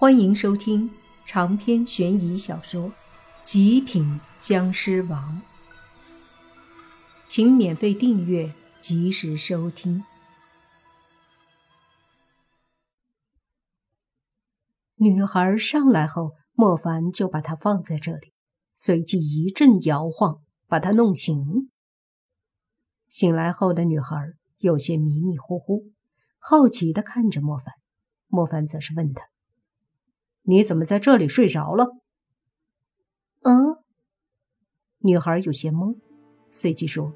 欢迎收听长篇悬疑小说《极品僵尸王》，请免费订阅，及时收听。女孩上来后，莫凡就把她放在这里，随即一阵摇晃，把她弄醒。醒来后的女孩有些迷迷糊糊，好奇的看着莫凡。莫凡则是问她。你怎么在这里睡着了？嗯，女孩有些懵，随即说：“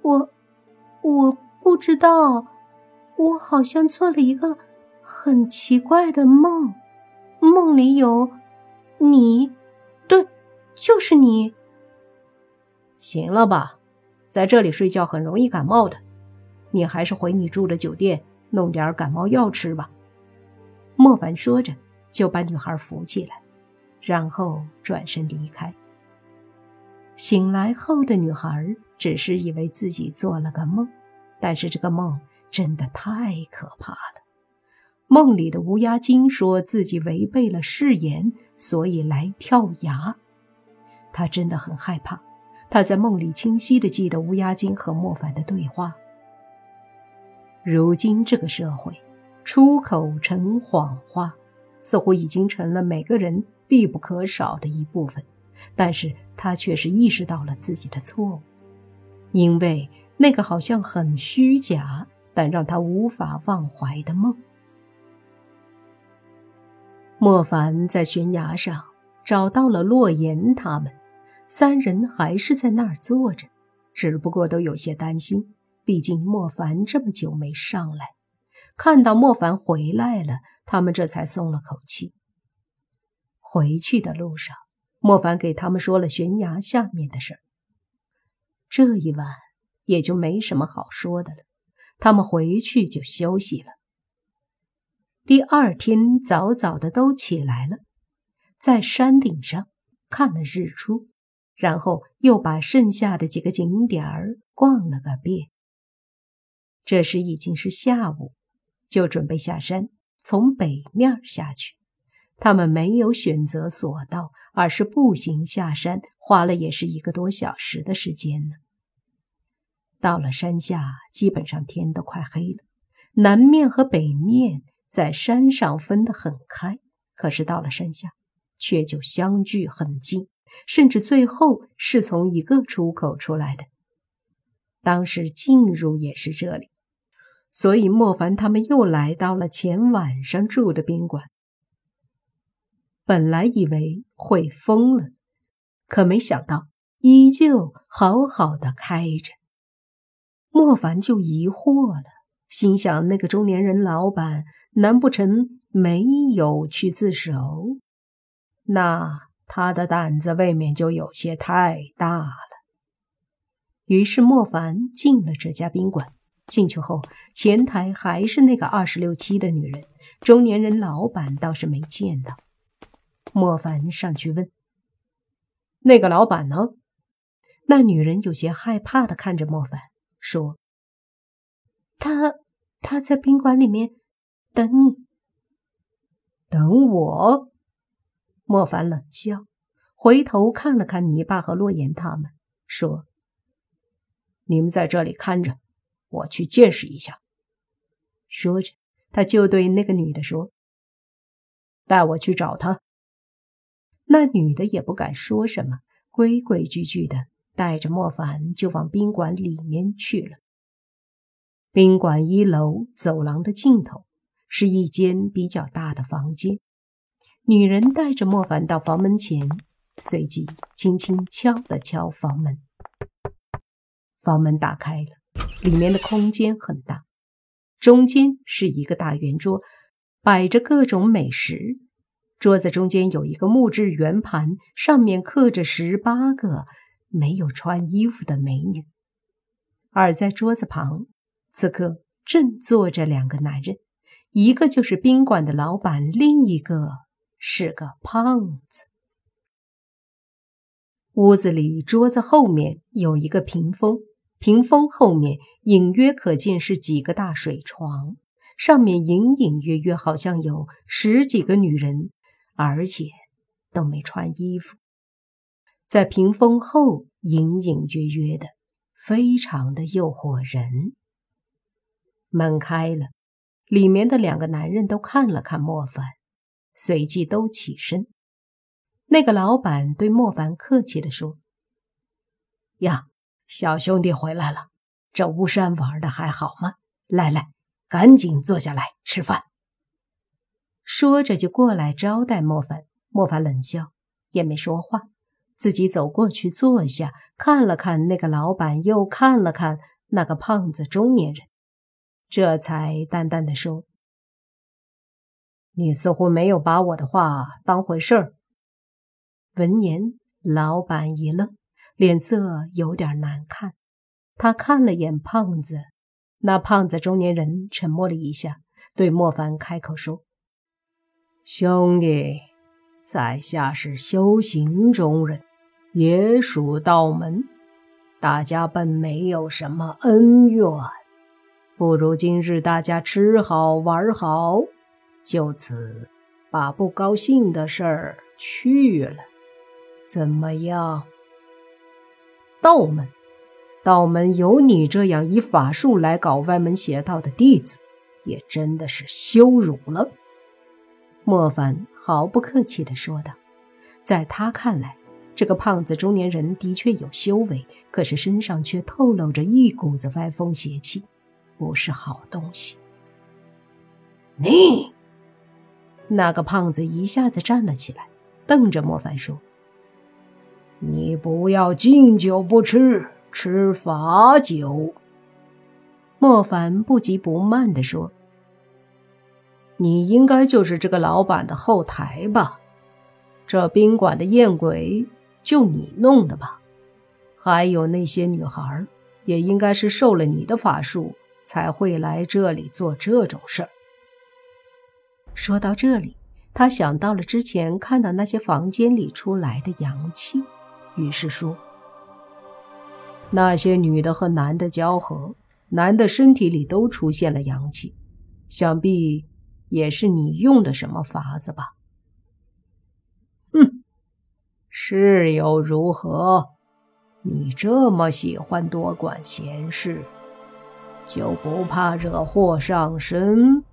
我我不知道，我好像做了一个很奇怪的梦，梦里有你，对，就是你。行了吧，在这里睡觉很容易感冒的，你还是回你住的酒店弄点感冒药吃吧。”莫凡说着。就把女孩扶起来，然后转身离开。醒来后的女孩只是以为自己做了个梦，但是这个梦真的太可怕了。梦里的乌鸦精说自己违背了誓言，所以来跳崖。她真的很害怕。她在梦里清晰的记得乌鸦精和莫凡的对话。如今这个社会，出口成谎话。似乎已经成了每个人必不可少的一部分，但是他却是意识到了自己的错误，因为那个好像很虚假，但让他无法忘怀的梦。莫凡在悬崖上找到了洛言他们，三人还是在那儿坐着，只不过都有些担心，毕竟莫凡这么久没上来。看到莫凡回来了，他们这才松了口气。回去的路上，莫凡给他们说了悬崖下面的事儿。这一晚也就没什么好说的了，他们回去就休息了。第二天早早的都起来了，在山顶上看了日出，然后又把剩下的几个景点儿逛了个遍。这时已经是下午。就准备下山，从北面下去。他们没有选择索道，而是步行下山，花了也是一个多小时的时间呢。到了山下，基本上天都快黑了。南面和北面在山上分得很开，可是到了山下，却就相距很近，甚至最后是从一个出口出来的。当时进入也是这里。所以，莫凡他们又来到了前晚上住的宾馆。本来以为会封了，可没想到依旧好好的开着。莫凡就疑惑了，心想：那个中年人老板难不成没有去自首？那他的胆子未免就有些太大了。于是，莫凡进了这家宾馆。进去后，前台还是那个二十六七的女人，中年人老板倒是没见到。莫凡上去问：“那个老板呢？”那女人有些害怕的看着莫凡，说：“他他在宾馆里面等你，等我。”莫凡冷笑，回头看了看泥巴和洛言他们，说：“你们在这里看着。”我去见识一下。说着，他就对那个女的说：“带我去找他。”那女的也不敢说什么，规规矩矩的带着莫凡就往宾馆里面去了。宾馆一楼走廊的尽头是一间比较大的房间。女人带着莫凡到房门前，随即轻轻敲了敲房门。房门打开了。里面的空间很大，中间是一个大圆桌，摆着各种美食。桌子中间有一个木质圆盘，上面刻着十八个没有穿衣服的美女。而在桌子旁，此刻正坐着两个男人，一个就是宾馆的老板，另一个是个胖子。屋子里桌子后面有一个屏风。屏风后面隐约可见是几个大水床，上面隐隐约约好像有十几个女人，而且都没穿衣服，在屏风后隐隐约约的，非常的诱惑人。门开了，里面的两个男人都看了看莫凡，随即都起身。那个老板对莫凡客气地说：“呀，小兄弟回来了，这巫山玩的还好吗？来来，赶紧坐下来吃饭。”说着就过来招待莫凡。莫凡冷笑，也没说话，自己走过去坐下，看了看那个老板，又看了看那个胖子中年人，这才淡淡的说：“你似乎没有把我的话当回事儿。”闻言，老板一愣，脸色有点难看。他看了眼胖子，那胖子中年人沉默了一下，对莫凡开口说：“兄弟，在下是修行中人，也属道门，大家本没有什么恩怨，不如今日大家吃好玩好，就此把不高兴的事儿去了。”怎么样？道门，道门有你这样以法术来搞歪门邪道的弟子，也真的是羞辱了。莫凡毫不客气地说道。在他看来，这个胖子中年人的确有修为，可是身上却透露着一股子歪风邪气，不是好东西。你，那个胖子一下子站了起来，瞪着莫凡说。你不要敬酒不吃吃罚酒。莫凡不急不慢地说：“你应该就是这个老板的后台吧？这宾馆的艳鬼就你弄的吧？还有那些女孩，也应该是受了你的法术才会来这里做这种事儿。”说到这里，他想到了之前看到那些房间里出来的阳气。于是说：“那些女的和男的交合，男的身体里都出现了阳气，想必也是你用的什么法子吧？”“哼，是又如何？你这么喜欢多管闲事，就不怕惹祸上身？”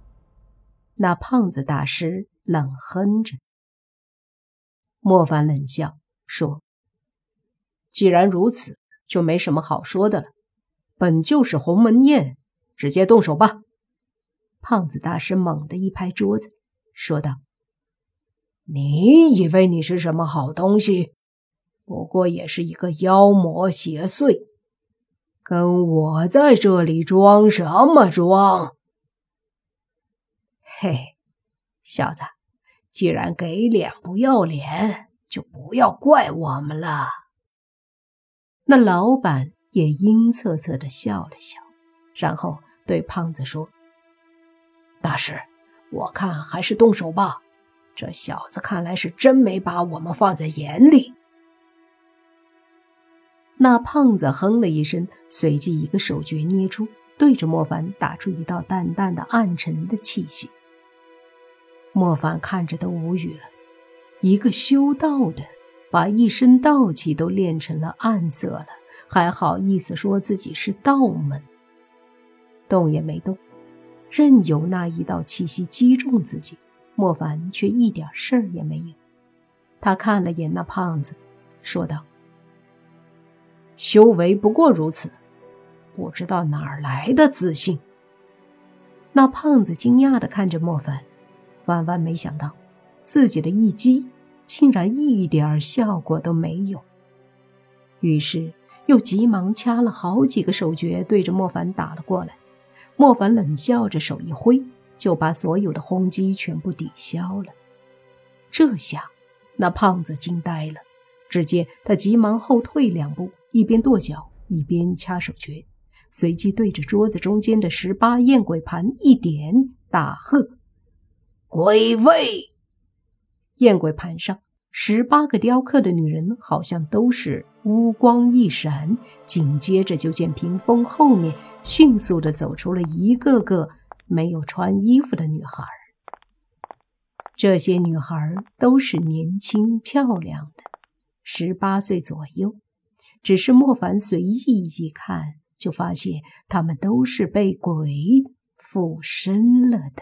那胖子大师冷哼着。莫凡冷笑说。既然如此，就没什么好说的了。本就是鸿门宴，直接动手吧！胖子大师猛地一拍桌子，说道：“你以为你是什么好东西？不过也是一个妖魔邪祟，跟我在这里装什么装？嘿，小子，既然给脸不要脸，就不要怪我们了。”那老板也阴恻恻的笑了笑，然后对胖子说：“大师，我看还是动手吧。这小子看来是真没把我们放在眼里。”那胖子哼了一声，随即一个手诀捏出，对着莫凡打出一道淡淡的暗沉的气息。莫凡看着都无语了，一个修道的。把一身道气都练成了暗色了，还好意思说自己是道门？动也没动，任由那一道气息击中自己。莫凡却一点事儿也没有。他看了眼那胖子，说道：“修为不过如此，不知道哪儿来的自信。”那胖子惊讶地看着莫凡，万万没想到自己的一击。竟然一点效果都没有，于是又急忙掐了好几个手诀，对着莫凡打了过来。莫凡冷笑着，手一挥，就把所有的轰击全部抵消了。这下，那胖子惊呆了。只见他急忙后退两步，一边跺脚，一边掐手诀，随即对着桌子中间的十八验鬼盘一点，大喝：“鬼位！”燕鬼盘上十八个雕刻的女人，好像都是乌光一闪，紧接着就见屏风后面迅速的走出了一个个没有穿衣服的女孩。这些女孩都是年轻漂亮的，十八岁左右。只是莫凡随意一看，就发现她们都是被鬼附身了的。